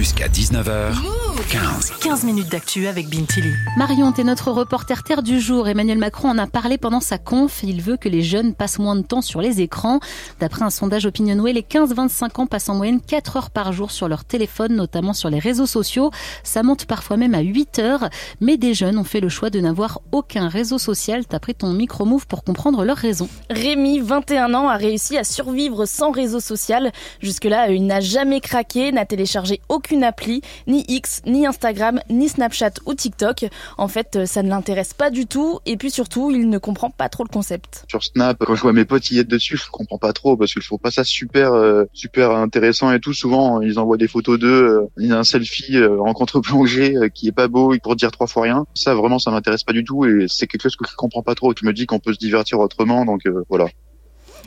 Jusqu'à 19h, 15. 15 minutes d'actu avec Bintili. Marion, t'es notre reporter terre du jour. Emmanuel Macron en a parlé pendant sa conf. Il veut que les jeunes passent moins de temps sur les écrans. D'après un sondage Opinionway, les 15-25 ans passent en moyenne 4 heures par jour sur leur téléphone, notamment sur les réseaux sociaux. Ça monte parfois même à 8 heures. Mais des jeunes ont fait le choix de n'avoir aucun réseau social. T'as pris ton micro-move pour comprendre leurs raisons. Rémi, 21 ans, a réussi à survivre sans réseau social. Jusque-là, il n'a jamais craqué, n'a téléchargé aucune appli, ni X, ni Instagram, ni Snapchat ou TikTok. En fait, euh, ça ne l'intéresse pas du tout. Et puis surtout, il ne comprend pas trop le concept. Sur Snap, quand je vois mes potes y être dessus, je comprends pas trop parce qu'ils font pas ça super, euh, super intéressant et tout. Souvent, ils envoient des photos d'eux, euh, un selfie euh, en contre-plongée euh, qui est pas beau pour dire trois fois rien. Ça, vraiment, ça m'intéresse pas du tout et c'est quelque chose que je comprends pas trop. Tu me dis qu'on peut se divertir autrement, donc euh, voilà.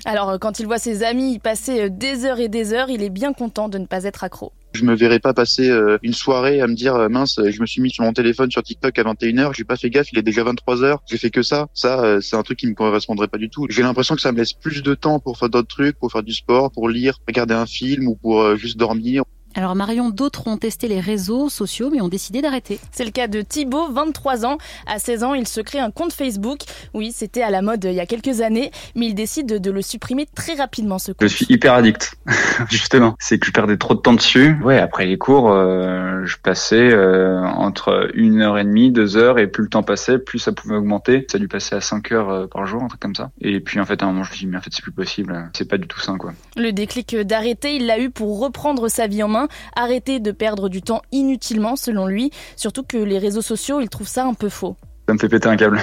Alors, euh, quand il voit ses amis y passer euh, des heures et des heures, il est bien content de ne pas être accro. Je me verrais pas passer euh, une soirée à me dire euh, mince, je me suis mis sur mon téléphone sur TikTok à 21h, j'ai pas fait gaffe, il est déjà 23h, j'ai fait que ça. Ça euh, c'est un truc qui me correspondrait pas du tout. J'ai l'impression que ça me laisse plus de temps pour faire d'autres trucs, pour faire du sport, pour lire, regarder un film ou pour juste dormir. Alors Marion, d'autres ont testé les réseaux sociaux mais ont décidé d'arrêter. C'est le cas de Thibaut, 23 ans. À 16 ans, il se crée un compte Facebook. Oui, c'était à la mode il y a quelques années, mais il décide de le supprimer très rapidement, ce Je compte. suis hyper addict, justement. C'est que je perdais trop de temps dessus. Ouais, après les cours, euh, je passais euh, entre une heure et demie, deux heures, et plus le temps passait, plus ça pouvait augmenter. Ça a dû passer à cinq heures euh, par jour, un truc comme ça. Et puis en fait, à un moment, je me suis dit, mais en fait, c'est plus possible. C'est pas du tout sain, quoi. Le déclic d'arrêter, il l'a eu pour reprendre sa vie en main, arrêter de perdre du temps inutilement, selon lui. Surtout que les réseaux sociaux, il trouve ça un peu faux. Ça me fait péter un câble.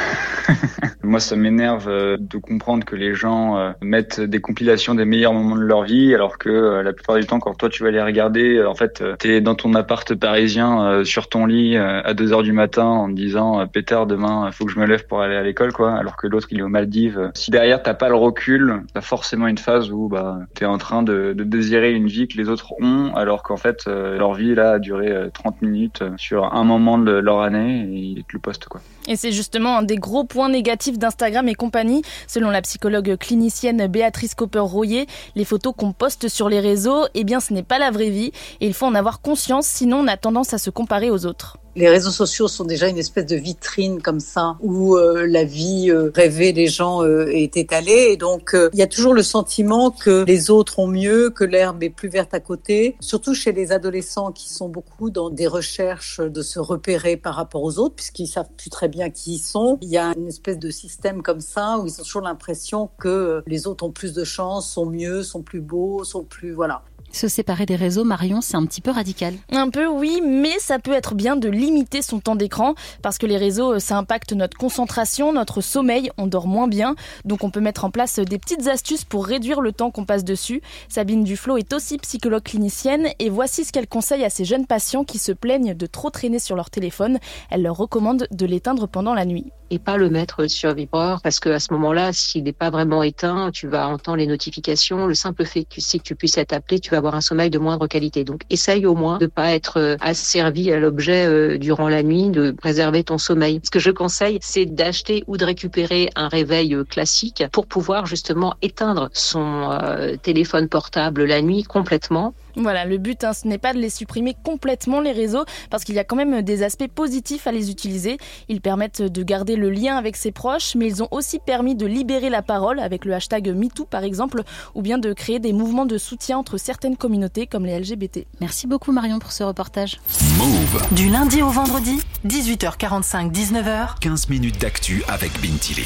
Moi, ça m'énerve euh, de comprendre que les gens euh, mettent des compilations des meilleurs moments de leur vie, alors que euh, la plupart du temps, quand toi tu vas les regarder, en fait, t'es dans ton appart parisien, sur ton lit, à 2 heures du matin, en disant, pétard, demain, faut que je me lève pour aller à l'école, quoi. Alors que l'autre, il est aux Maldives. Si derrière t'as pas le recul, t'as forcément une phase où bah t'es en train de, de désirer une vie que les autres ont, alors qu'en fait, leur vie là a duré euh, 30 minutes sur un moment de leur année et ils te le postent, quoi. Et c'est justement un des gros points négatifs d'Instagram et compagnie. Selon la psychologue clinicienne Béatrice Copper-Royer, les photos qu'on poste sur les réseaux, eh bien, ce n'est pas la vraie vie. Et il faut en avoir conscience, sinon on a tendance à se comparer aux autres. Les réseaux sociaux sont déjà une espèce de vitrine comme ça où euh, la vie euh, rêvée des gens euh, est étalée et donc euh, il y a toujours le sentiment que les autres ont mieux, que l'herbe est plus verte à côté, surtout chez les adolescents qui sont beaucoup dans des recherches de se repérer par rapport aux autres puisqu'ils savent plus très bien qui ils sont. Il y a une espèce de système comme ça où ils ont toujours l'impression que euh, les autres ont plus de chance, sont mieux, sont plus beaux, sont plus voilà. Se séparer des réseaux, Marion, c'est un petit peu radical. Un peu oui, mais ça peut être bien de limiter son temps d'écran parce que les réseaux, euh, ça impacte notre concentration, notre sommeil, on dort moins bien. Donc on peut mettre en place des petites astuces pour réduire le temps qu'on passe dessus. Sabine Duflo est aussi psychologue clinicienne et voici ce qu'elle conseille à ces jeunes patients qui se plaignent de trop traîner sur leur téléphone. Elle leur recommande de l'éteindre pendant la nuit. et pas le mettre sur vibreur parce que à ce moment-là, s'il n'est pas vraiment éteint, tu vas entendre les notifications. Le simple fait que si tu puisses être appelé, tu vas avoir un sommeil de moindre qualité. Donc, essaye au moins de pas être euh, asservi à l'objet euh, durant la nuit, de préserver ton sommeil. Ce que je conseille, c'est d'acheter ou de récupérer un réveil euh, classique pour pouvoir justement éteindre son téléphone portable la nuit complètement Voilà, le but, hein, ce n'est pas de les supprimer complètement les réseaux, parce qu'il y a quand même des aspects positifs à les utiliser. Ils permettent de garder le lien avec ses proches, mais ils ont aussi permis de libérer la parole avec le hashtag MeToo par exemple, ou bien de créer des mouvements de soutien entre certaines communautés comme les LGBT. Merci beaucoup Marion pour ce reportage. Move. Du lundi au vendredi, 18h45, 19h. 15 minutes d'actu avec Bintili.